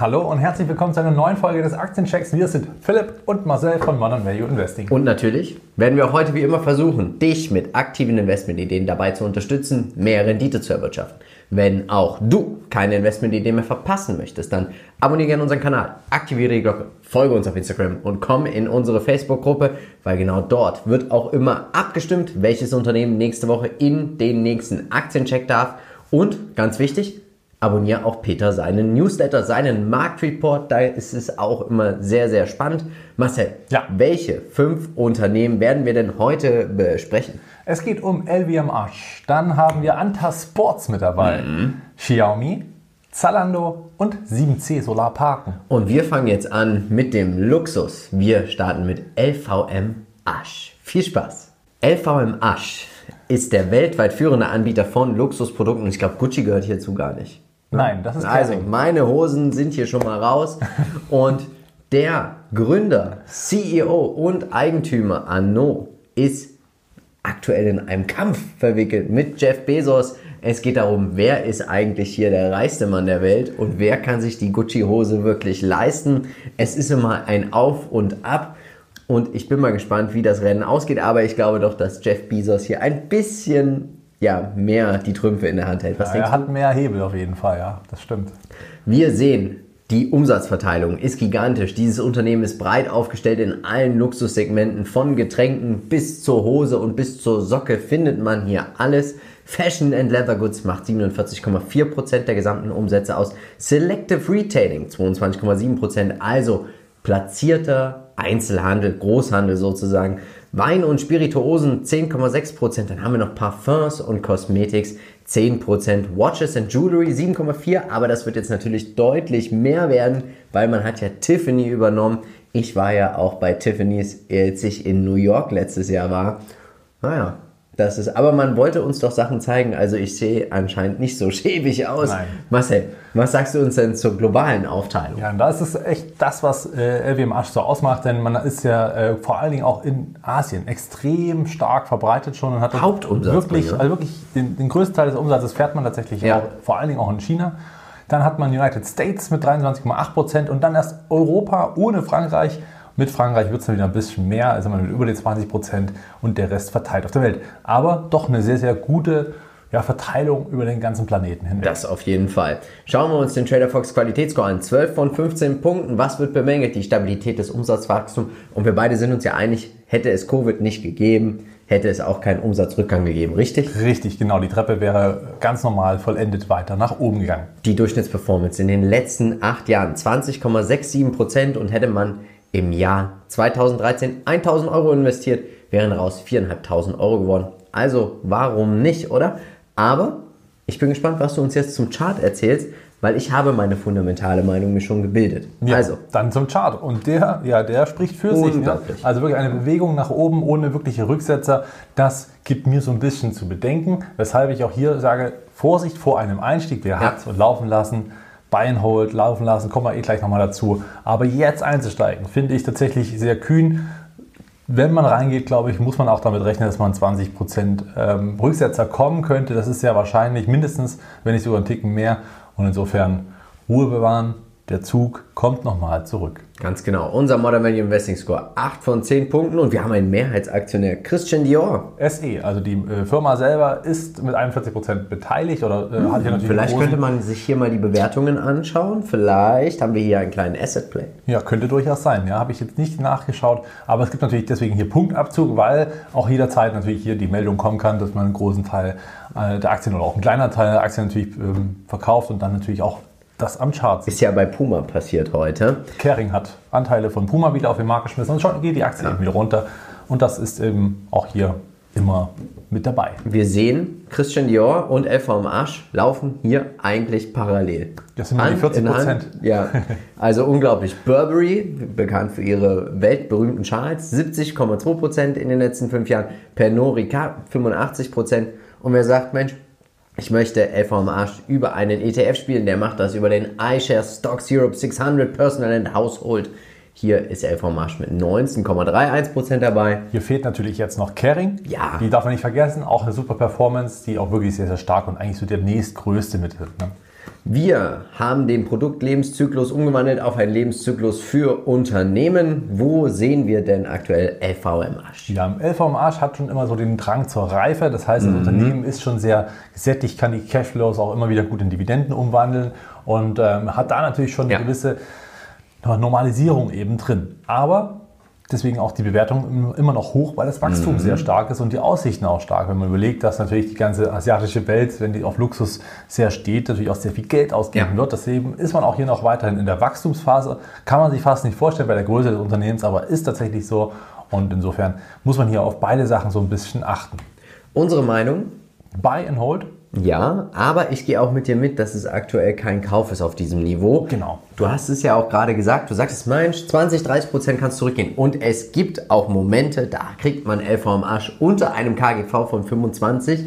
Hallo und herzlich willkommen zu einer neuen Folge des Aktienchecks. Wir sind Philipp und Marcel von Modern Value Investing. Und natürlich werden wir heute wie immer versuchen, dich mit aktiven Investmentideen dabei zu unterstützen, mehr Rendite zu erwirtschaften. Wenn auch du keine Investmentidee mehr verpassen möchtest, dann abonniere gerne unseren Kanal, aktiviere die Glocke, folge uns auf Instagram und komm in unsere Facebook-Gruppe, weil genau dort wird auch immer abgestimmt, welches Unternehmen nächste Woche in den nächsten Aktiencheck darf. Und ganz wichtig, abonniere auch Peter seinen Newsletter, seinen Marktreport. Da ist es auch immer sehr, sehr spannend. Marcel, Ja. welche fünf Unternehmen werden wir denn heute besprechen? Es geht um LVMH. Dann haben wir Anta Sports mit dabei, Xiaomi, Zalando und 7C Solarparken. Und wir fangen jetzt an mit dem Luxus. Wir starten mit LVM Asch. Viel Spaß. LVM Asch ist der weltweit führende Anbieter von Luxusprodukten. Ich glaube, Gucci gehört hierzu gar nicht. Nein, das ist Also, Kering. meine Hosen sind hier schon mal raus. Und der Gründer, CEO und Eigentümer Arnaud ist aktuell in einem Kampf verwickelt mit Jeff Bezos. Es geht darum, wer ist eigentlich hier der reichste Mann der Welt und wer kann sich die Gucci-Hose wirklich leisten. Es ist immer ein Auf und Ab. Und ich bin mal gespannt, wie das Rennen ausgeht. Aber ich glaube doch, dass Jeff Bezos hier ein bisschen ja, mehr die Trümpfe in der Hand hält. Was Ja, er hat mehr Hebel auf jeden Fall, ja, das stimmt. Wir sehen, die Umsatzverteilung ist gigantisch. Dieses Unternehmen ist breit aufgestellt in allen Luxussegmenten. Von Getränken bis zur Hose und bis zur Socke findet man hier alles. Fashion and Leather Goods macht 47,4% der gesamten Umsätze aus. Selective Retailing 22,7%. Also platzierter Einzelhandel, Großhandel sozusagen. Wein und Spirituosen 10,6%. Dann haben wir noch Parfums und Cosmetics 10%. Watches and Jewelry 7,4%. Aber das wird jetzt natürlich deutlich mehr werden, weil man hat ja Tiffany übernommen. Ich war ja auch bei Tiffany's, als ich in New York letztes Jahr war. Naja, das ist, aber man wollte uns doch Sachen zeigen. Also ich sehe anscheinend nicht so schäbig aus. Nein. Marcel, was sagst du uns denn zur globalen Aufteilung? Ja, da ist es echt das, was äh, LVMH so ausmacht, denn man ist ja äh, vor allen Dingen auch in Asien extrem stark verbreitet schon und hat Hauptumsatz wirklich, also wirklich den, den größten Teil des Umsatzes fährt man tatsächlich Ja. auch, vor allen Dingen auch in China. Dann hat man United States mit 23,8 Prozent und dann erst Europa ohne Frankreich. Mit Frankreich wird es dann wieder ein bisschen mehr, also mit über den 20 Prozent und der Rest verteilt auf der Welt. Aber doch eine sehr, sehr gute ja, Verteilung über den ganzen Planeten hinweg. Das auf jeden Fall. Schauen wir uns den Trader Fox Qualitätsscore an. 12 von 15 Punkten. Was wird bemängelt? Die Stabilität des Umsatzwachstums. Und wir beide sind uns ja einig, hätte es Covid nicht gegeben, hätte es auch keinen Umsatzrückgang gegeben, richtig? Richtig, genau. Die Treppe wäre ganz normal vollendet weiter nach oben gegangen. Die Durchschnittsperformance in den letzten acht Jahren 20,67 Prozent und hätte man im Jahr 2013 1000 Euro investiert, wären daraus 4.500 Euro geworden. Also warum nicht, oder? Aber ich bin gespannt, was du uns jetzt zum Chart erzählst, weil ich habe meine fundamentale Meinung mir schon gebildet. Ja, Also, dann zum Chart. Und der, ja, der spricht für sich. Ne? Also wirklich eine Bewegung nach oben ohne wirkliche Rücksetzer. Das gibt mir so ein bisschen zu bedenken, weshalb ich auch hier sage, Vorsicht vor einem Einstieg. Wer hat und laufen lassen, Buy and Hold, laufen lassen, kommen wir eh gleich nochmal dazu. Aber jetzt einzusteigen, finde ich tatsächlich sehr kühn. Wenn man reingeht, glaube ich, muss man auch damit rechnen, dass man 20% ähm, Rücksetzer kommen könnte. Das ist sehr wahrscheinlich, mindestens, wenn nicht sogar einen Ticken mehr. Und insofern Ruhe bewahren. Der Zug kommt nochmal zurück. Ganz genau. Unser Modern Value Investing Score 8 von 10 Punkten und wir haben einen Mehrheitsaktionär, Christian Dior. SE, also die äh, Firma selber, ist mit 41% beteiligt oder äh, hat hier natürlich Vielleicht könnte man sich hier mal die Bewertungen anschauen. Vielleicht haben wir hier einen kleinen Asset Play. Ja, könnte durchaus sein. Ja, habe ich jetzt nicht nachgeschaut. Aber es gibt natürlich deswegen hier Punktabzug, weil auch jederzeit natürlich hier die Meldung kommen kann, dass man einen großen Teil äh, der Aktien oder auch einen kleinen Teil der Aktien natürlich ähm, verkauft und dann natürlich auch das am Chart. Ist ja bei Puma passiert heute. Kering hat Anteile von Puma wieder auf den Markt geschmissen und schon geht die Aktie eben wieder runter. Und das ist eben auch hier immer mit dabei. Wir sehen, Christian Dior und LVM Asch laufen hier eigentlich parallel. Das sind mal die Hand 40 in Hand. Prozent. Ja, also unglaublich. Burberry, bekannt für ihre weltberühmten Schals, 70,2% in den letzten fünf Jahren. Pernod Ricard, 85%. Und wer sagt, Mensch, ich möchte LV am Arsch über einen ETF spielen, der macht das über den iShares Stocks Europe 600 Personal and Household. Hier ist LV Marsch mit 19,31% dabei. Hier fehlt natürlich jetzt noch Caring. Ja. Die darf man nicht vergessen. Auch eine super Performance, die auch wirklich sehr, sehr stark und eigentlich so der nächstgrößte mit. Ne? Wir haben den Produktlebenszyklus umgewandelt auf einen Lebenszyklus für Unternehmen. Wo sehen wir denn aktuell LVM Arsch? Ja, LVM Arsch hat schon immer so den Drang zur Reife. Das heißt, das mhm. Unternehmen ist schon sehr gesättigt, kann die Cashflows auch immer wieder gut in Dividenden umwandeln und ähm, hat da natürlich schon ja. eine gewisse Normalisierung eben drin. Aber Deswegen auch die Bewertung immer noch hoch, weil das Wachstum mhm. sehr stark ist und die Aussichten auch stark. Wenn man überlegt, dass natürlich die ganze asiatische Welt, wenn die auf Luxus sehr steht, natürlich auch sehr viel Geld ausgeben ja. wird. Deswegen ist man auch hier noch weiterhin in der Wachstumsphase. Kann man sich fast nicht vorstellen bei der Größe des Unternehmens, aber ist tatsächlich so. Und insofern muss man hier auf beide Sachen so ein bisschen achten. Unsere Meinung? Buy and hold. Ja, aber ich gehe auch mit dir mit, dass es aktuell kein Kauf ist auf diesem Niveau. Genau. Du hast es ja auch gerade gesagt, du sagst es, Mensch, 20, 30 Prozent kannst zurückgehen. Und es gibt auch Momente, da kriegt man LV am Arsch unter einem KGV von 25.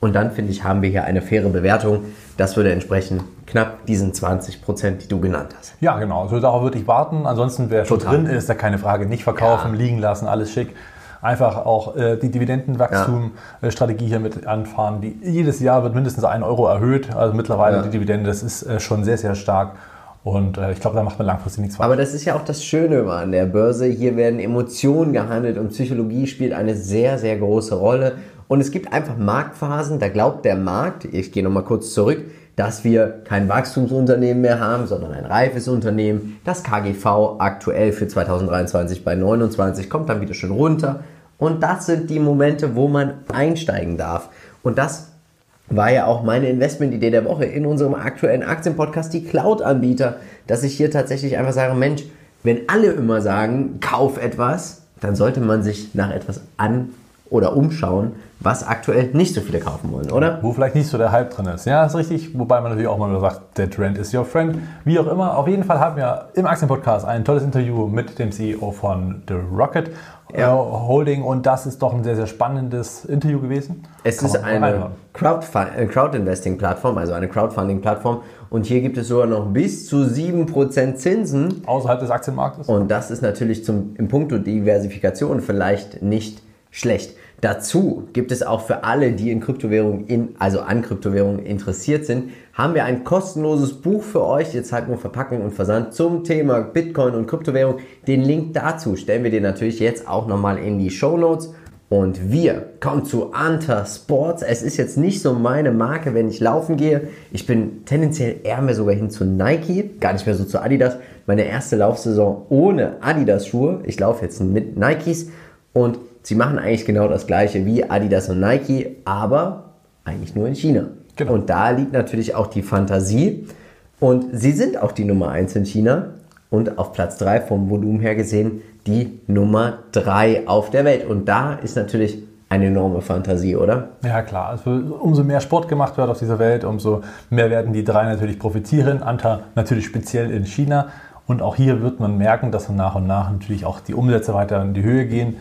Und dann, finde ich, haben wir hier eine faire Bewertung. Das würde entsprechen knapp diesen 20 Prozent, die du genannt hast. Ja, genau. Also darauf würde ich warten. Ansonsten, wer schon drin ist, da keine Frage, nicht verkaufen, ja. liegen lassen, alles schick einfach auch äh, die Dividendenwachstumstrategie ja. hier mit anfahren. Die, jedes Jahr wird mindestens ein Euro erhöht. Also mittlerweile ja. die Dividende, das ist äh, schon sehr, sehr stark. Und äh, ich glaube, da macht man langfristig nichts falsch. Aber das ist ja auch das Schöne an der Börse. Hier werden Emotionen gehandelt und Psychologie spielt eine sehr, sehr große Rolle. Und es gibt einfach Marktphasen, da glaubt der Markt, ich gehe nochmal kurz zurück, dass wir kein Wachstumsunternehmen mehr haben, sondern ein reifes Unternehmen. Das KGV aktuell für 2023 bei 29 kommt dann wieder schön runter. Und das sind die Momente, wo man einsteigen darf. Und das war ja auch meine Investmentidee der Woche in unserem aktuellen Aktienpodcast, die Cloud-Anbieter, dass ich hier tatsächlich einfach sage, Mensch, wenn alle immer sagen, kauf etwas, dann sollte man sich nach etwas an oder umschauen, was aktuell nicht so viele kaufen wollen, oder? Wo vielleicht nicht so der Hype drin ist. Ja, ist richtig. Wobei man natürlich auch mal sagt, der Trend is your friend. Wie auch immer. Auf jeden Fall haben wir im Aktienpodcast ein tolles Interview mit dem CEO von The Rocket ja. Äh, Holding und das ist doch ein sehr, sehr spannendes Interview gewesen. Es Kann ist eine äh, Crowd-Investing-Plattform, also eine Crowdfunding-Plattform und hier gibt es sogar noch bis zu 7% Zinsen. Außerhalb des Aktienmarktes. Und das ist natürlich zum, im Punkto Diversifikation vielleicht nicht schlecht. Dazu gibt es auch für alle, die in Kryptowährungen, in, also an Kryptowährungen interessiert sind, haben wir ein kostenloses Buch für euch, jetzt halt nur Verpackung und Versand zum Thema Bitcoin und Kryptowährung. Den Link dazu stellen wir dir natürlich jetzt auch nochmal in die Show Notes. Und wir kommen zu Anta Sports. Es ist jetzt nicht so meine Marke, wenn ich laufen gehe. Ich bin tendenziell eher mehr sogar hin zu Nike, gar nicht mehr so zu Adidas. Meine erste Laufsaison ohne Adidas-Schuhe. Ich laufe jetzt mit Nikes und sie machen eigentlich genau das gleiche wie Adidas und Nike, aber eigentlich nur in China. Genau. Und da liegt natürlich auch die Fantasie. Und sie sind auch die Nummer 1 in China und auf Platz 3 vom Volumen her gesehen die Nummer 3 auf der Welt. Und da ist natürlich eine enorme Fantasie, oder? Ja, klar. Also umso mehr Sport gemacht wird auf dieser Welt, umso mehr werden die drei natürlich profitieren. Anta natürlich speziell in China. Und auch hier wird man merken, dass nach und nach natürlich auch die Umsätze weiter in die Höhe gehen.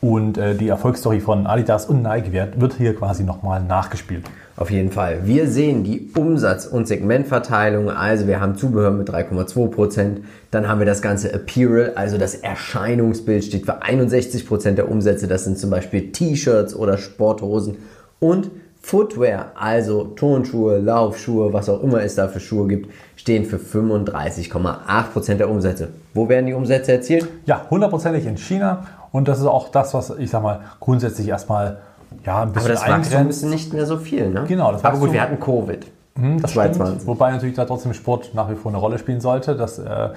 Und äh, die Erfolgsstory von Adidas und Nike wird, hier quasi nochmal nachgespielt. Auf jeden Fall. Wir sehen die Umsatz- und Segmentverteilung. Also wir haben Zubehör mit 3,2%. Dann haben wir das ganze Apparel, also das Erscheinungsbild steht für 61% der Umsätze. Das sind zum Beispiel T-Shirts oder Sporthosen. Und Footwear, also Turnschuhe, Laufschuhe, was auch immer es da für Schuhe gibt, stehen für 35,8% der Umsätze. Wo werden die Umsätze erzielt? Ja, hundertprozentig in China und das ist auch das, was ich sag mal grundsätzlich erstmal ja, ein bisschen Aber das Wachstum ist nicht mehr so viel, ne? Genau. Das Aber gut, wir hatten Covid. Hm, das 2020. Stimmt, wobei natürlich da trotzdem Sport nach wie vor eine Rolle spielen sollte. Das äh,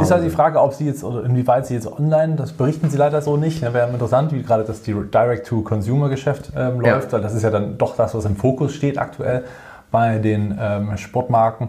ist halt die Frage, ob sie jetzt oder inwieweit sie jetzt online, das berichten sie leider so nicht. Ja, Wäre interessant, wie gerade das Direct-to-Consumer-Geschäft ähm, läuft, ja. weil das ist ja dann doch das, was im Fokus steht aktuell bei den ähm, Sportmarken.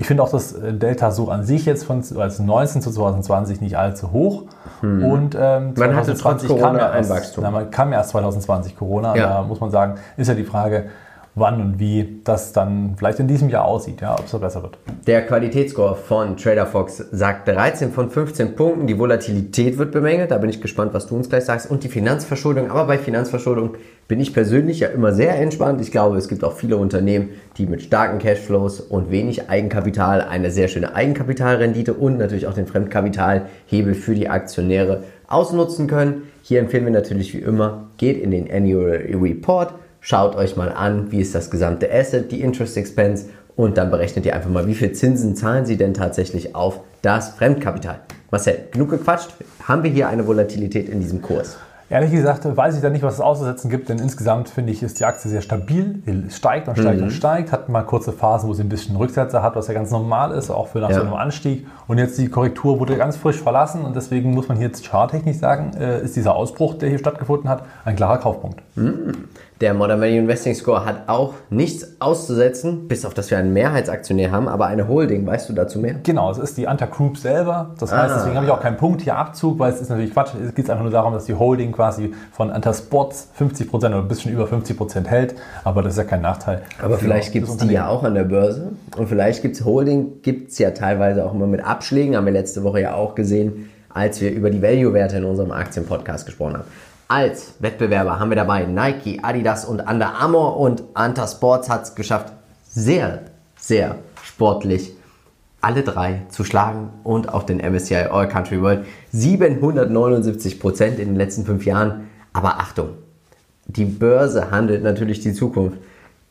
Ich finde auch das äh, Delta so an sich jetzt von 2019 zu 2020 nicht allzu hoch. Hm. Und ähm, man hatte trotz Corona kam ja erst, ein Wachstum. Na, man kam erst 2020 Corona. Ja. Da muss man sagen, ist ja die Frage, wann und wie das dann vielleicht in diesem Jahr aussieht, ja, ob es besser wird. Der Qualitätsscore von Trader Fox sagt 13 von 15 Punkten. Die Volatilität wird bemängelt. Da bin ich gespannt, was du uns gleich sagst. Und die Finanzverschuldung. Aber bei Finanzverschuldung bin ich persönlich ja immer sehr entspannt. Ich glaube, es gibt auch viele Unternehmen, die mit starken Cashflows und wenig Eigenkapital eine sehr schöne Eigenkapitalrendite und natürlich auch den Fremdkapitalhebel für die Aktionäre ausnutzen können. Hier empfehlen wir natürlich wie immer, geht in den Annual Report, schaut euch mal an, wie ist das gesamte Asset, die Interest Expense und dann berechnet ihr einfach mal, wie viel Zinsen zahlen sie denn tatsächlich auf das Fremdkapital. Marcel, genug gequatscht. Haben wir hier eine Volatilität in diesem Kurs? Ehrlich gesagt weiß ich da nicht, was es auszusetzen gibt, denn insgesamt finde ich, ist die Aktie sehr stabil, Sie steigt und steigt mhm. und steigt, hat mal kurze Phasen, wo sie ein bisschen Rücksetzer hat, was ja ganz normal ist, auch für nach ja. so einem Anstieg. Und jetzt die Korrektur wurde ganz frisch verlassen und deswegen muss man hier jetzt charttechnisch sagen, äh, ist dieser Ausbruch, der hier stattgefunden hat, ein klarer Kaufpunkt. Mhm. Der Modern Value Investing Score hat auch nichts auszusetzen, bis auf dass wir einen Mehrheitsaktionär haben, aber eine Holding. Weißt du dazu mehr? Genau, es ist die Anta Group selber. Das heißt, ah. deswegen habe ich auch keinen Punkt hier Abzug, weil es ist natürlich Quatsch. Es geht einfach nur darum, dass die Holding quasi von Anta Sports 50% oder ein bisschen über 50% hält. Aber das ist ja kein Nachteil. Aber vielleicht gibt es die ja auch an der Börse. Und vielleicht gibt es Holding, gibt es ja teilweise auch immer mit Abschlägen. Haben wir letzte Woche ja auch gesehen, als wir über die Value-Werte in unserem Aktienpodcast gesprochen haben. Als Wettbewerber haben wir dabei Nike, Adidas und Under Armour und Anta Sports hat es geschafft, sehr, sehr sportlich alle drei zu schlagen und auch den MSCI All Country World 779 Prozent in den letzten fünf Jahren. Aber Achtung, die Börse handelt natürlich die Zukunft.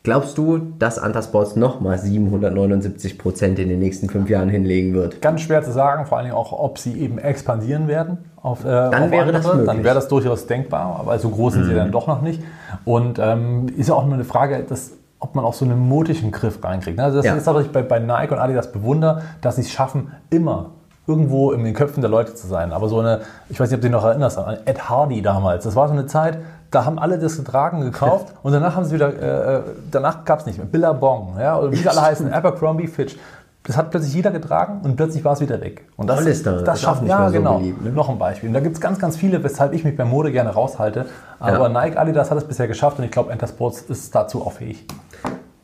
Glaubst du, dass Antasports nochmal 779 Prozent in den nächsten fünf Jahren hinlegen wird? Ganz schwer zu sagen, vor allen Dingen auch, ob sie eben expandieren werden. Auf, äh, dann wäre andere. das möglich. Dann wäre das durchaus denkbar, aber so groß sind mhm. sie dann doch noch nicht. Und ähm, ist ja auch nur eine Frage, dass, ob man auch so einen mutischen Griff reinkriegt. Also das ja. ist, was ich bei, bei Nike und Adidas bewundere, dass sie es schaffen, immer irgendwo in den Köpfen der Leute zu sein. Aber so eine, ich weiß nicht, ob du dich noch erinnerst, an Ed Hardy damals. Das war so eine Zeit, da haben alle das getragen, gekauft und danach haben sie wieder, äh, äh danach gab es nicht mehr. Billabong, ja, oder wie sie alle heißen, Abercrombie, Fitch. Das hat plötzlich jeder getragen und plötzlich war es wieder weg. Und das, Hollister, das schafft nicht ja, mehr so genau. Beliebt, ne? Noch ein Beispiel. Und da gibt es ganz, ganz viele, weshalb ich mich bei Mode gerne raushalte. Aber ja. Nike, Adidas hat es bisher geschafft und ich glaube, Entersports ist dazu auch fähig.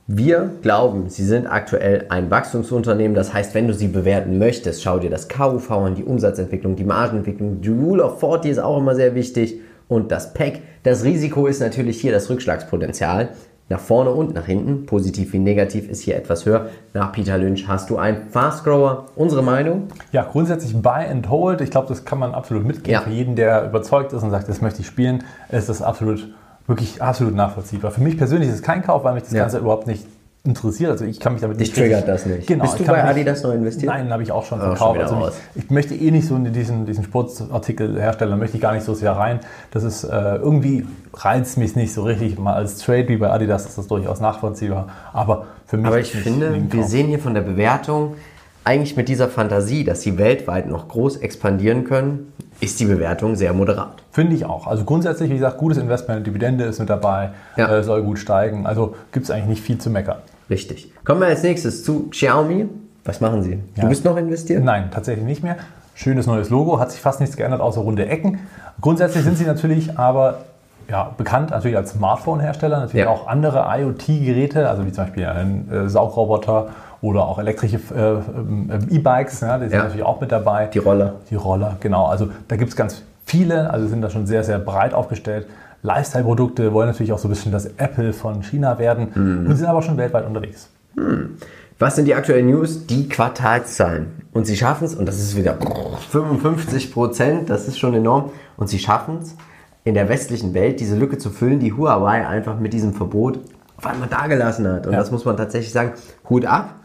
Wir glauben, sie sind aktuell ein Wachstumsunternehmen. Das heißt, wenn du sie bewerten möchtest, schau dir das KUV an, die Umsatzentwicklung, die Margenentwicklung. Die Rule of 40 ist auch immer sehr wichtig und das PEC. Das Risiko ist natürlich hier das Rückschlagspotenzial. Nach vorne und nach hinten, positiv wie negativ, ist hier etwas höher. Nach Peter Lynch hast du einen Fast Grower. Unsere Meinung? Ja, grundsätzlich Buy and Hold. Ich glaube, das kann man absolut mitgehen. Ja. Für jeden, der überzeugt ist und sagt, das möchte ich spielen, ist das absolut, wirklich absolut nachvollziehbar. Für mich persönlich ist es kein Kauf, weil mich das ja. Ganze überhaupt nicht interessiert. Also ich kann mich damit nicht. Dich triggert das nicht. Genau. Bist du bei Adidas noch investiert? Nein, habe ich auch schon oh, verkauft. Schon also ich, ich, möchte eh nicht so in diesen, diesen Sportartikelhersteller, möchte ich gar nicht so sehr rein. Das ist äh, irgendwie reizt mich nicht so richtig. Mal als Trade wie bei Adidas ist das durchaus nachvollziehbar. Aber für mich. Aber ich finde, wir sehen hier von der Bewertung eigentlich mit dieser Fantasie, dass sie weltweit noch groß expandieren können, ist die Bewertung sehr moderat. Finde ich auch. Also grundsätzlich, wie gesagt, gutes Investment, Dividende ist mit dabei, ja. äh, soll gut steigen. Also gibt es eigentlich nicht viel zu meckern. Richtig. Kommen wir als nächstes zu Xiaomi. Was machen Sie? Ja. Du bist noch investiert? Nein, tatsächlich nicht mehr. Schönes neues Logo, hat sich fast nichts geändert außer runde Ecken. Grundsätzlich sind sie natürlich aber ja, bekannt natürlich als Smartphone-Hersteller, natürlich ja. auch andere IoT-Geräte, also wie zum Beispiel ein äh, Saugroboter oder auch elektrische äh, äh, E-Bikes, ja, die sind ja. natürlich auch mit dabei. Die Roller. Die Roller, genau. Also da gibt es ganz viele, also sind da schon sehr, sehr breit aufgestellt. Lifestyle-Produkte wollen natürlich auch so ein bisschen das Apple von China werden mhm. und sind aber schon weltweit unterwegs. Mhm. Was sind die aktuellen News? Die Quartalszahlen. Und sie schaffen es, und das ist wieder 55 Prozent, das ist schon enorm, und sie schaffen es, in der westlichen Welt diese Lücke zu füllen, die Huawei einfach mit diesem Verbot auf einmal dagelassen hat. Und ja. das muss man tatsächlich sagen, Hut ab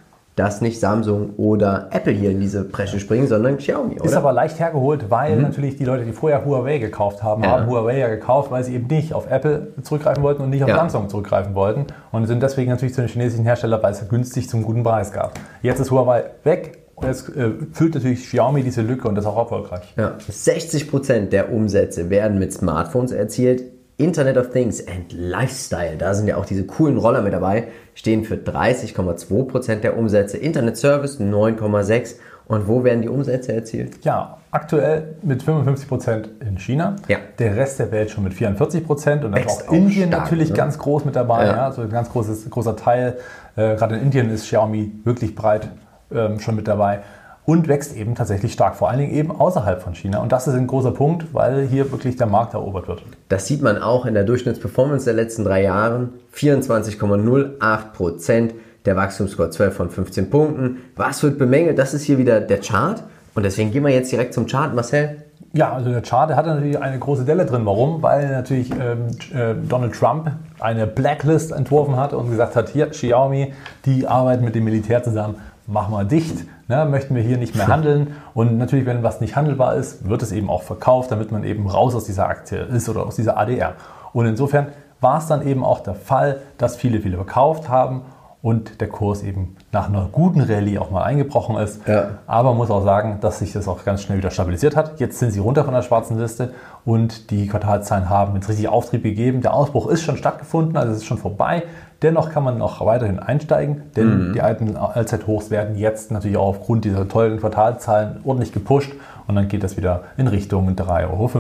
dass nicht Samsung oder Apple hier in diese Bresche springen, sondern Xiaomi, oder? Ist aber leicht hergeholt, weil mhm. natürlich die Leute, die vorher Huawei gekauft haben, ja. haben Huawei ja gekauft, weil sie eben nicht auf Apple zurückgreifen wollten und nicht auf ja. Samsung zurückgreifen wollten und sind deswegen natürlich zu den chinesischen Herstellern, weil es günstig zum guten Preis gab. Jetzt ist Huawei weg und jetzt äh, füllt natürlich Xiaomi diese Lücke und das auch erfolgreich. Ja. 60% der Umsätze werden mit Smartphones erzielt. Internet of Things and Lifestyle, da sind ja auch diese coolen Roller mit dabei, stehen für 30,2% der Umsätze, Internet Service 9,6% Und wo werden die Umsätze erzielt? Ja, aktuell mit 55 Prozent in China. Ja. Der Rest der Welt schon mit 44 Prozent. Und dann ist Wächst auch auch Indien stark, natürlich ne? ganz groß mit dabei. Ja. Ja. also ein ganz großes, großer Teil. Äh, Gerade in Indien ist Xiaomi wirklich breit ähm, schon mit dabei. Und wächst eben tatsächlich stark, vor allen Dingen eben außerhalb von China. Und das ist ein großer Punkt, weil hier wirklich der Markt erobert wird. Das sieht man auch in der Durchschnittsperformance der letzten drei Jahren. 24,08 Prozent, der Wachstumsscore 12 von 15 Punkten. Was wird bemängelt? Das ist hier wieder der Chart. Und deswegen gehen wir jetzt direkt zum Chart. Marcel, Ja, also der Chart der hat natürlich eine große Delle drin. Warum? Weil natürlich ähm, äh, Donald Trump eine Blacklist entworfen hat und gesagt hat, hier Xiaomi, die arbeiten mit dem Militär zusammen, mach mal dicht, ne, möchten wir hier nicht mehr handeln. Und natürlich, wenn was nicht handelbar ist, wird es eben auch verkauft, damit man eben raus aus dieser Aktie ist oder aus dieser ADR. Und insofern war es dann eben auch der Fall, dass viele, viele verkauft haben und der Kurs eben nach einer guten Rallye auch mal eingebrochen ist. Ja. Aber man muss auch sagen, dass sich das auch ganz schnell wieder stabilisiert hat. Jetzt sind sie runter von der schwarzen Liste und die Quartalzahlen haben jetzt richtig Auftrieb gegeben. Der Ausbruch ist schon stattgefunden, also es ist schon vorbei. Dennoch kann man noch weiterhin einsteigen, denn die alten Allzeithochs werden jetzt natürlich auch aufgrund dieser tollen Quartalzahlen ordentlich gepusht und dann geht das wieder in Richtung 3,50 Euro.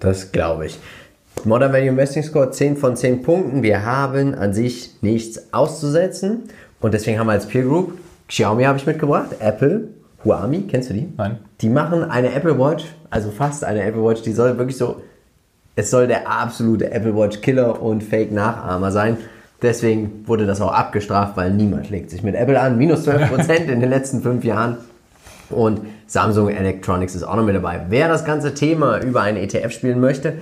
das glaube ich. Modern Value Investing Score 10 von 10 Punkten. Wir haben an sich nichts auszusetzen. Und deswegen haben wir als Peer Group Xiaomi habe ich mitgebracht, Apple, Huami, kennst du die? Nein. Die machen eine Apple Watch, also fast eine Apple Watch, die soll wirklich so, es soll der absolute Apple Watch Killer und Fake Nachahmer sein. Deswegen wurde das auch abgestraft, weil niemand legt sich mit Apple an. Minus 12% in den letzten fünf Jahren. Und Samsung Electronics ist auch noch mit dabei. Wer das ganze Thema über einen ETF spielen möchte,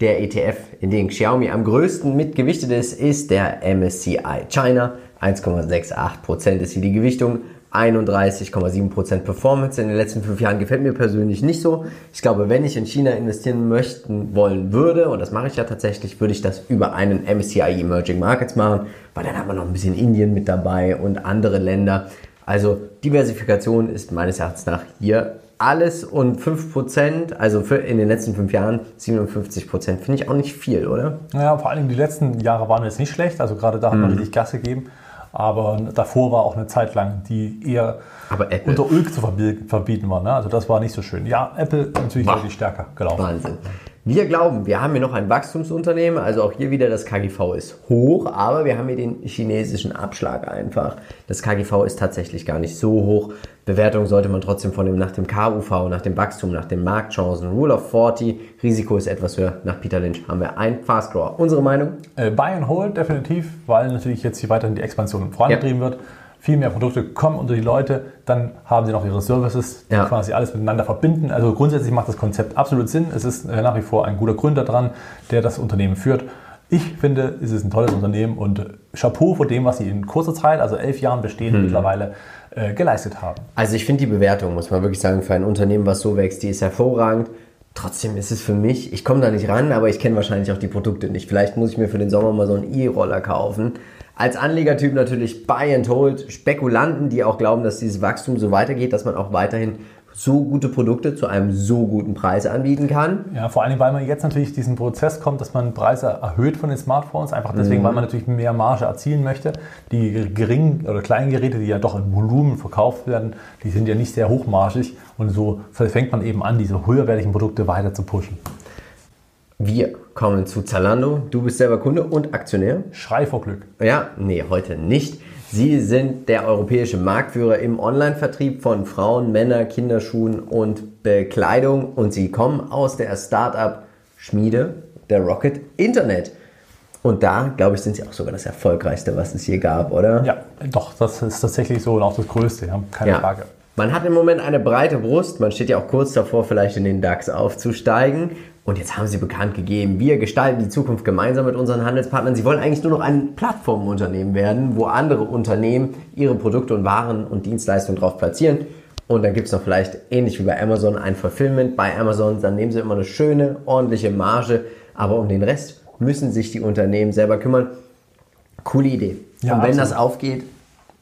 der ETF, in dem Xiaomi am größten mitgewichtet ist, ist der MSCI China. 1,68% ist hier die Gewichtung. 31,7% Performance in den letzten fünf Jahren gefällt mir persönlich nicht so. Ich glaube, wenn ich in China investieren möchten wollen würde, und das mache ich ja tatsächlich, würde ich das über einen MSCI Emerging Markets machen, weil dann hat man noch ein bisschen Indien mit dabei und andere Länder. Also Diversifikation ist meines Erachtens nach hier alles und 5%, also für in den letzten fünf Jahren 57%, finde ich auch nicht viel, oder? Ja, vor allem die letzten Jahre waren jetzt nicht schlecht, also gerade da hat man richtig Gas gegeben. Aber davor war auch eine Zeit lang, die eher unter Ulk zu verbi- verbieten war. Ne? Also das war nicht so schön. Ja, Apple natürlich deutlich stärker gelaufen. Wahnsinn. Wir glauben, wir haben hier noch ein Wachstumsunternehmen, also auch hier wieder das KGV ist hoch, aber wir haben hier den chinesischen Abschlag einfach. Das KGV ist tatsächlich gar nicht so hoch. Bewertung sollte man trotzdem von dem nach dem KUV, nach dem Wachstum, nach den Marktchancen, Rule of 40, Risiko ist etwas höher. Nach Peter Lynch haben wir ein Fast Grower. Unsere Meinung? Äh, Buy and Hold definitiv, weil natürlich jetzt hier weiterhin die Expansion vorangetrieben wird. Viel mehr Produkte kommen unter die Leute, dann haben sie noch ihre Services, die Ja. quasi alles miteinander verbinden. Also grundsätzlich macht das Konzept absolut Sinn. Es ist äh, nach wie vor ein guter Gründer dran, der das Unternehmen führt. Ich finde, es ist ein tolles Unternehmen und Chapeau vor dem, was sie in kurzer Zeit, also elf Jahren Bestehen mittlerweile, äh, geleistet haben. Also ich finde die Bewertung, muss man wirklich sagen, für ein Unternehmen, was so wächst, die ist hervorragend. Trotzdem ist es für mich, ich komme da nicht ran, aber ich kenne wahrscheinlich auch die Produkte nicht. Vielleicht muss ich mir für den Sommer mal so einen E-Roller kaufen. Als Anlegertyp natürlich Buy and Hold, Spekulanten, die auch glauben, dass dieses Wachstum so weitergeht, dass man auch weiterhin so gute Produkte zu einem so guten Preis anbieten kann. Ja, vor allem, weil man jetzt natürlich diesen Prozess kommt, dass man Preise erhöht von den Smartphones, einfach deswegen, weil man natürlich mehr Marge erzielen möchte. Die geringen oder kleinen Geräte, die ja doch in Volumen verkauft werden, die sind ja nicht sehr hochmargig und so fängt man eben an, diese höherwertigen Produkte weiter zu pushen. Wir kommen zu Zalando. Du bist selber Kunde und Aktionär. Schrei vor Glück. Ja, nee, heute nicht. Sie sind der europäische Marktführer im Online-Vertrieb von Frauen, Männer, Kinderschuhen und Bekleidung und sie kommen aus der Startup-Schmiede der Rocket Internet. Und da, glaube ich, sind sie auch sogar das erfolgreichste, was es je gab, oder? Ja, doch, das ist tatsächlich so und auch das Größte, ja, keine Ja. Frage. Man hat im Moment eine breite Brust. Man steht ja auch kurz davor, vielleicht in den DAX aufzusteigen. Und jetzt haben sie bekannt gegeben, wir gestalten die Zukunft gemeinsam mit unseren Handelspartnern. Sie wollen eigentlich nur noch ein Plattformunternehmen werden, wo andere Unternehmen ihre Produkte und Waren und Dienstleistungen drauf platzieren. Und dann gibt es noch vielleicht, ähnlich wie bei Amazon, ein Fulfillment bei Amazon. Dann nehmen sie immer eine schöne, ordentliche Marge. Aber um den Rest müssen sich die Unternehmen selber kümmern. Coole Idee. Ja, und wenn absolut. das aufgeht,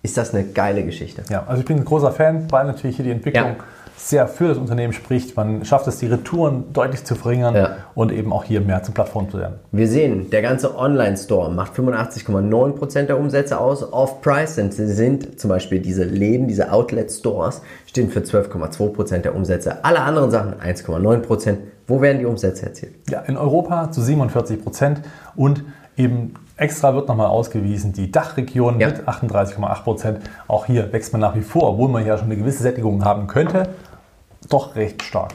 ist das eine geile Geschichte. Ja, also ich bin ein großer Fan, weil natürlich hier die Entwicklung sehr für das Unternehmen spricht. Man schafft es, die Retouren deutlich zu verringern Ja. und eben auch hier mehr zur Plattform zu werden. Wir sehen, der ganze Online-Store macht 85,9% der Umsätze aus. Off-Price sind, sind zum Beispiel diese Läden, diese Outlet-Stores, stehen für 12,2% der Umsätze. Alle anderen Sachen 1,9%. Wo werden die Umsätze erzielt? Ja, in Europa zu 47 Prozent und eben extra wird nochmal ausgewiesen die Dachregion Ja. mit 38,8 Prozent. Auch hier wächst man nach wie vor, obwohl man ja schon eine gewisse Sättigung haben könnte, doch recht stark.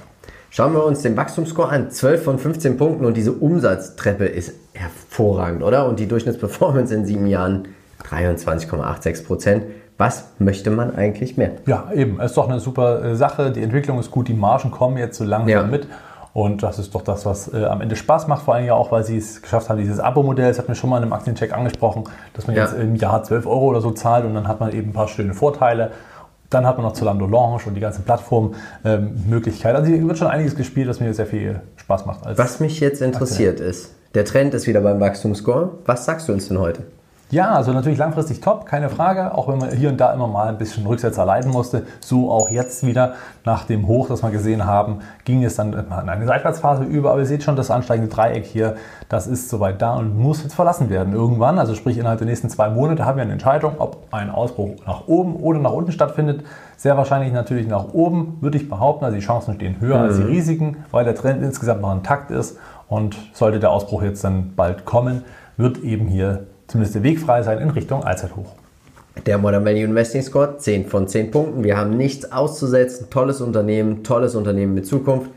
Schauen wir uns den Wachstumsscore an. 12 von 15 Punkten und diese Umsatztreppe ist hervorragend, oder? Und die Durchschnittsperformance in sieben Jahren 23,86%. Was möchte man eigentlich mehr? Ja, eben, es ist doch eine super äh, Sache. Die Entwicklung ist gut, die Margen kommen jetzt so langsam Ja. mit. Und das ist doch das, was äh, am Ende Spaß macht, vor allem ja auch, weil sie es geschafft haben, dieses Abo-Modell, das hat mir schon mal in einem Aktiencheck angesprochen, dass man Ja. jetzt im Jahr 12 Euro oder so zahlt und dann hat man eben ein paar schöne Vorteile. Dann hat man noch Zalando Launch und die ganzen Plattformmöglichkeiten. also hier wird schon einiges gespielt, was mir sehr viel Spaß macht. Was mich jetzt interessiert ist, der Trend ist wieder beim Wachstumsscore. Was sagst du uns denn heute? Ja, also natürlich langfristig top, keine Frage. Auch wenn man hier und da immer mal ein bisschen Rücksetzer leiden musste. So auch jetzt wieder nach dem Hoch, das wir gesehen haben, ging es dann in eine Seitwärtsphase über. Aber ihr seht schon, das ansteigende Dreieck hier, das ist soweit da und muss jetzt verlassen werden irgendwann. Also sprich innerhalb der nächsten zwei Monate haben wir eine Entscheidung, ob ein Ausbruch nach oben oder nach unten stattfindet. Sehr wahrscheinlich natürlich nach oben, würde ich behaupten. Also die Chancen stehen höher als die Risiken, weil der Trend insgesamt noch intakt ist. Und sollte der Ausbruch jetzt dann bald kommen, wird eben hier zumindest der Weg frei sein in Richtung Allzeithoch. Der Modern Value Investing Score 10 von 10 Punkten. Wir haben nichts auszusetzen. Tolles Unternehmen, tolles Unternehmen mit Zukunft.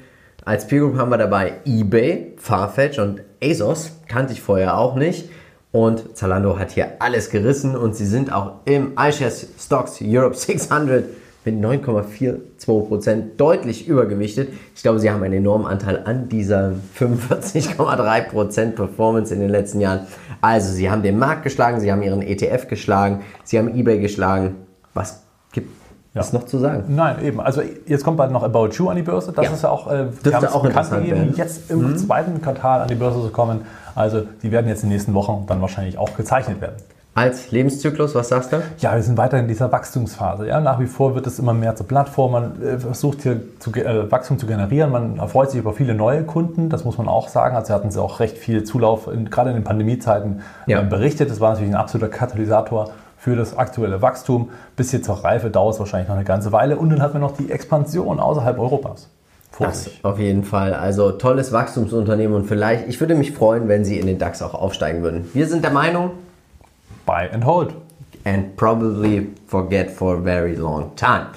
Als Peer Group haben wir dabei eBay, Farfetch und ASOS. Kannte ich vorher auch nicht. Und Zalando hat hier alles gerissen und sie sind auch im iShares Stocks Europe 600 mit 9,42% deutlich übergewichtet. Ich glaube, sie haben einen enormen Anteil an dieser 45,3% Performance in den letzten Jahren. Also, sie haben den Markt geschlagen, sie haben ihren ETF geschlagen, sie haben eBay geschlagen. Was gibt es noch zu sagen? Nein, eben. Also jetzt kommt bald noch About You an die Börse. Das Ja. ist ja auch, äh, Dürfte auch bekannt interessant gegeben, jetzt im zweiten Quartal an die Börse zu kommen. Also die werden jetzt in den nächsten Wochen dann wahrscheinlich auch gezeichnet werden. Als Lebenszyklus, was sagst du? Ja, wir sind weiter in dieser Wachstumsphase. Ja, nach wie vor wird es immer mehr zur Plattform. Man äh, versucht hier zu, äh, Wachstum zu generieren. Man erfreut sich über viele neue Kunden. Das muss man auch sagen. Also hatten sie auch recht viel Zulauf, in, gerade in den Pandemiezeiten Ja. äh, berichtet. Das war natürlich ein absoluter Katalysator für das aktuelle Wachstum. Bis hier zur Reife dauert es wahrscheinlich noch eine ganze Weile. Und dann hat man noch die Expansion außerhalb Europas Das auf jeden Fall. Also tolles Wachstumsunternehmen und vielleicht, ich würde mich freuen, wenn sie in den DAX auch aufsteigen würden. Wir sind der Meinung, Buy and hold. and probably forget for a very long time.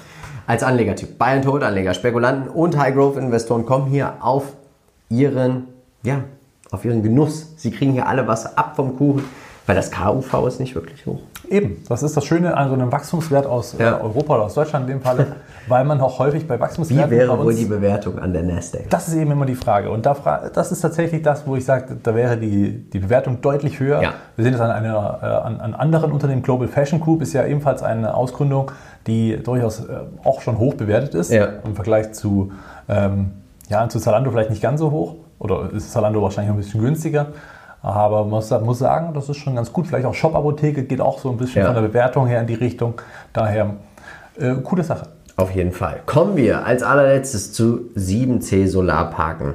Als Anlegertyp, Buy and Hold Anleger, Spekulanten und High Growth Investoren kommen hier auf ihren, ja, auf ihren Genuss. Sie kriegen hier alle was ab vom Kuchen, weil das KUV ist nicht wirklich hoch. Eben, das ist das Schöne an so einem Wachstumswert aus äh, Ja. Europa oder aus Deutschland in dem Falle, weil man auch häufig bei Wie Wachstumswerten bei wäre wohl uns- die Bewertung an der Nasdaq? Das ist eben immer die Frage. Und da das ist tatsächlich das, wo ich sage, da wäre die, die Bewertung deutlich höher. Ja. Wir sehen es an, einer, äh, an, an anderen Unternehmen. Global Fashion Group ist ja ebenfalls eine Ausgründung, die durchaus äh, auch schon hoch bewertet ist. Ja. Im Vergleich zu, ähm, ja, zu Zalando vielleicht nicht ganz so hoch. Oder ist Zalando wahrscheinlich ein bisschen günstiger. Aber man muss, muss sagen, das ist schon ganz gut. Vielleicht auch Shop-Apotheke geht auch so ein bisschen Ja. von der Bewertung her in die Richtung. Daher, äh, coole Sache. Auf jeden Fall. Kommen wir als allerletztes zu 7C Solarparken.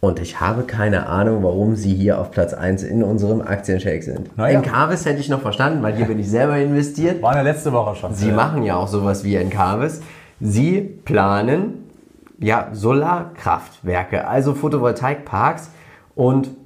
Und ich habe keine Ahnung, warum sie hier auf Platz 1 in unserem Aktienshake sind. Naja. Encarvis hätte ich noch verstanden, weil hier bin ich selber investiert. War ja letzte Woche schon. Sie Äh, machen ja auch sowas wie Encarvis. Sie planen ja Solarkraftwerke, also Photovoltaikparks. Und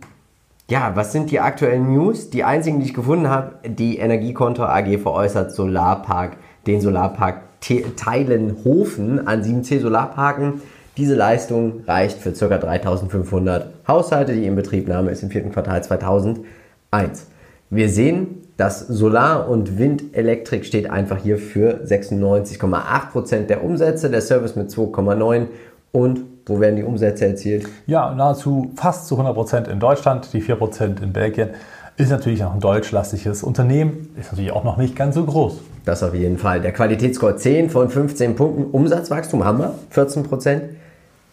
ja, was sind die aktuellen News? Die einzigen, die ich gefunden habe, die Energiekonto AG veräußert Solarpark, den Solarpark Te- Teilenhofen an 7C Solarparken. Diese Leistung reicht für ca. 3500 Haushalte. Die Inbetriebnahme ist im vierten Quartal 2001. Wir sehen, dass Solar- und Windelektrik steht einfach hier für 96,8% der Umsätze, der Service mit 2,9% und wo werden die Umsätze erzielt? Ja, nahezu fast zu 100% in Deutschland, die 4% in Belgien. Ist natürlich noch ein deutschlastiges Unternehmen, ist natürlich auch noch nicht ganz so groß. Das auf jeden Fall. Der Qualitätsscore 10 von 15 Punkten. Umsatzwachstum haben wir, 14%.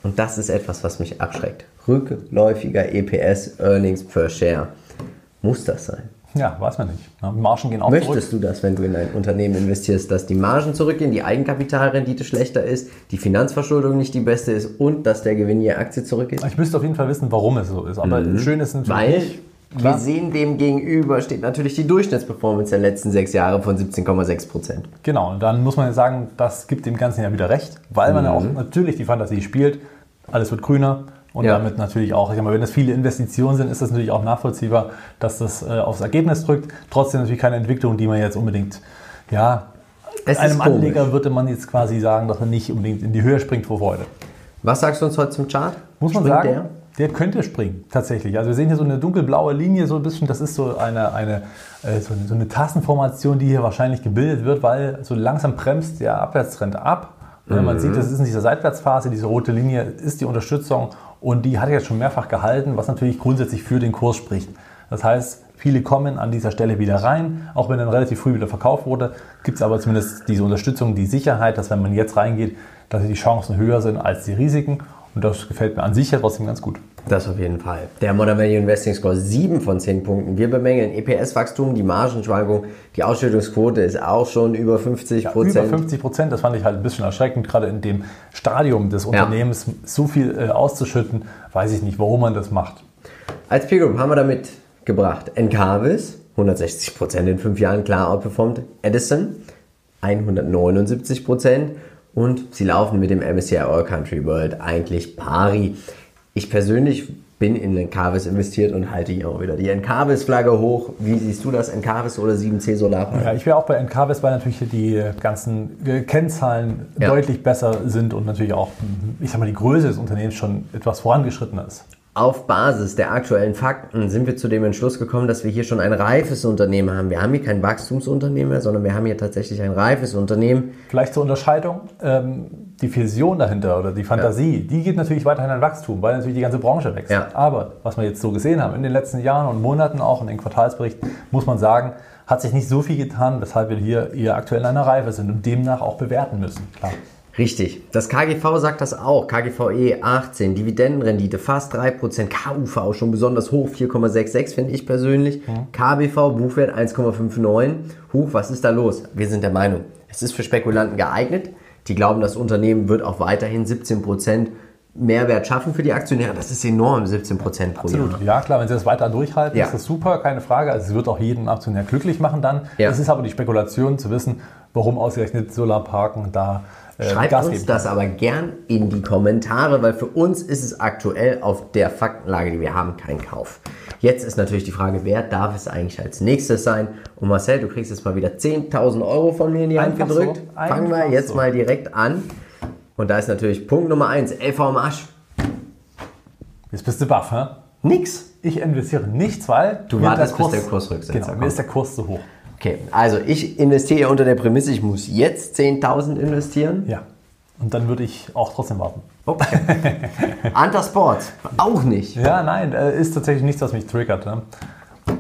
Und das ist etwas, was mich abschreckt. Rückläufiger EPS, Earnings per Share. Muss das sein? Ja, weiß man nicht. Margen gehen auch Möchtest zurück. du das, wenn du in ein Unternehmen investierst, dass die Margen zurückgehen, die Eigenkapitalrendite schlechter ist, die Finanzverschuldung nicht die beste ist und dass der Gewinn je Aktie zurückgeht? Ich müsste auf jeden Fall wissen, warum es so ist. Aber schön ist natürlich Weil nicht. wir sehen dem gegenüber steht natürlich die Durchschnittsperformance der letzten sechs Jahre von 17,6 Prozent. Genau, und dann muss man ja sagen, das gibt dem Ganzen ja wieder recht, weil man ja auch natürlich die Fantasie spielt, alles wird grüner und Ja. damit natürlich auch, ich sag mal, wenn das viele Investitionen sind, ist das natürlich auch nachvollziehbar, dass das äh, aufs Ergebnis drückt. Trotzdem natürlich keine Entwicklung, die man jetzt unbedingt, ja, Es einem. Anleger würde man jetzt quasi sagen, dass er nicht unbedingt in die Höhe springt vor Freude. Was sagst du uns heute zum Chart? Muss man Springt sagen, der? der? könnte springen, tatsächlich. Also wir sehen hier so eine dunkelblaue Linie, so ein bisschen, das ist so eine, eine, äh, so eine, so eine Tassenformation, die hier wahrscheinlich gebildet wird, weil so langsam bremst der Abwärtstrend ab. Und wenn man sieht, das ist in dieser Seitwärtsphase, diese rote Linie ist die Unterstützung und die hat jetzt schon mehrfach gehalten, was natürlich grundsätzlich für den Kurs spricht. Das heißt, viele kommen an dieser Stelle wieder rein, auch wenn dann relativ früh wieder verkauft wurde, gibt es aber zumindest diese Unterstützung, die Sicherheit, dass wenn man jetzt reingeht, dass die Chancen höher sind als die Risiken. Und das gefällt mir an sich ja trotzdem ganz gut. Das auf jeden Fall. Der Modern Value Investing Score 7 von 10 Punkten. Wir bemängeln EPS-Wachstum, die Margenschwankung, die Ausschüttungsquote ist auch schon über 50% Über Prozent. 50 Prozent, das fand ich halt ein bisschen erschreckend, gerade in dem Stadium des Unternehmens so viel äh, auszuschütten, weiß ich nicht, warum man das macht. Als Peer Group haben wir damit gebracht Encarvis, 160 Prozent in fünf Jahren klar outperformed. Edison, 179 Prozent. Und sie laufen mit dem MSCI All Country World eigentlich pari. Ich persönlich bin in Encarvis investiert und halte hier auch wieder die Encarvis-Flagge hoch. Wie siehst du das, Encarvis oder 7C Solarpark? Ja, ich wäre auch bei NKWs, weil natürlich die ganzen Kennzahlen Ja. deutlich besser sind und natürlich auch, ich sag mal, die Größe des Unternehmens schon etwas vorangeschritten ist. Auf Basis der aktuellen Fakten sind wir zu dem Entschluss gekommen, dass wir hier schon ein reifes Unternehmen haben. Wir haben hier kein Wachstumsunternehmen mehr, sondern wir haben hier tatsächlich ein reifes Unternehmen. Vielleicht zur Unterscheidung, ähm, die Vision dahinter oder die Fantasie, die geht natürlich weiterhin an Wachstum, weil natürlich die ganze Branche wächst. Ja. Aber was wir jetzt so gesehen haben in den letzten Jahren und Monaten, auch in den Quartalsbericht, muss man sagen, hat sich nicht so viel getan, weshalb wir hier eher aktuell in einer Reife sind und demnach auch bewerten müssen. Klar. Richtig. Das KGV sagt das auch. KGVE 18, Dividendenrendite fast 3%, KUV auch schon besonders hoch, 4,66 finde ich persönlich. KBV, Buchwert 1,59. Huch, was ist da los? Wir sind der Meinung, es ist für Spekulanten geeignet. Die glauben, das Unternehmen wird auch weiterhin 17% Mehrwert schaffen für die Aktionäre. Das ist enorm, 17% pro Jahr. Absolut. Ja, klar, wenn sie das weiter durchhalten, Ja. ist das super, keine Frage. Also es wird auch jeden Aktionär glücklich machen dann. Ja. Es ist aber die Spekulation zu wissen, warum ausgerechnet Solarparken da Schreibt Gas uns geben. das aber gern in die Kommentare, weil für uns ist es aktuell auf der Faktenlage, die wir haben, kein Kauf. Jetzt ist natürlich die Frage, wer darf es eigentlich als nächstes sein? Und Marcel, du kriegst jetzt mal wieder 10.000 Euro von mir in die Hand Einfach gedrückt. so, Fangen wir jetzt so. mal direkt an. Und da ist natürlich Punkt Nummer 1, LV am Arsch. Jetzt bist du baff, hä? Nix. Ich investiere nichts, weil Du wartest, der bis der Kursrücksetzer Genau, mir ist der Kurs zu hoch. Okay, also ich investiere unter der Prämisse, ich muss jetzt 10.000 investieren. Ja. Und dann würde ich auch trotzdem warten. Okay. Anta auch nicht. Ja, nein, äh, ist tatsächlich nichts, was mich triggert. Ne?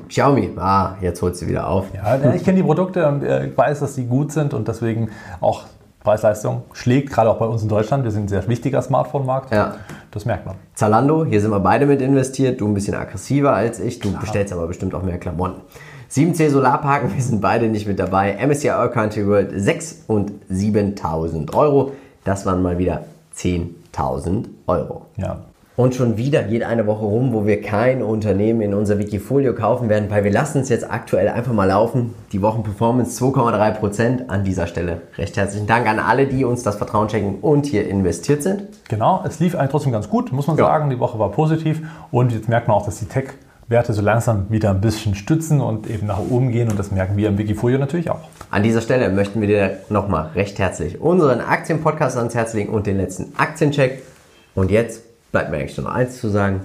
Xiaomi, ah, jetzt holt sie wieder auf. Ja, ich kenne die Produkte und äh, weiß, dass die gut sind und deswegen auch Preis-Leistung schlägt, gerade auch bei uns in Deutschland. Wir sind ein sehr wichtiger Smartphone-Markt. Ja. Das merkt man. Zalando, hier sind wir beide mit investiert. Du ein bisschen aggressiver als ich. Du bestellst aber bestimmt auch mehr Klamotten. 7C Solarparken, wir sind beide nicht mit dabei. MSCI All Country World 6 und 7.000 Euro. Das waren mal wieder 10.000 Euro. Ja. Und schon wieder geht eine Woche rum, wo wir kein Unternehmen in unser Wikifolio kaufen werden, weil wir lassen es jetzt aktuell einfach mal laufen. Die Wochenperformance 2,3% an dieser Stelle. Recht herzlichen Dank an alle, die uns das Vertrauen schenken und hier investiert sind. Genau, es lief eigentlich trotzdem ganz gut, muss man Ja. sagen. Die Woche war positiv und jetzt merkt man auch, dass die Tech-Werte so langsam wieder ein bisschen stützen und eben nach oben gehen und das merken wir im Wikifolio natürlich auch. An dieser Stelle möchten wir dir nochmal recht herzlich unseren Aktienpodcast ans Herz legen und den letzten Aktiencheck. Und jetzt bleibt mir eigentlich nur noch eins zu sagen.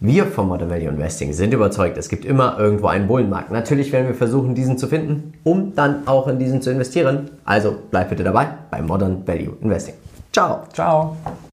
Wir vom Modern Value Investing sind überzeugt, es gibt immer irgendwo einen Bullenmarkt. Natürlich werden wir versuchen, diesen zu finden, um dann auch in diesen zu investieren. Also bleib bitte dabei bei Modern Value Investing. Ciao! Ciao!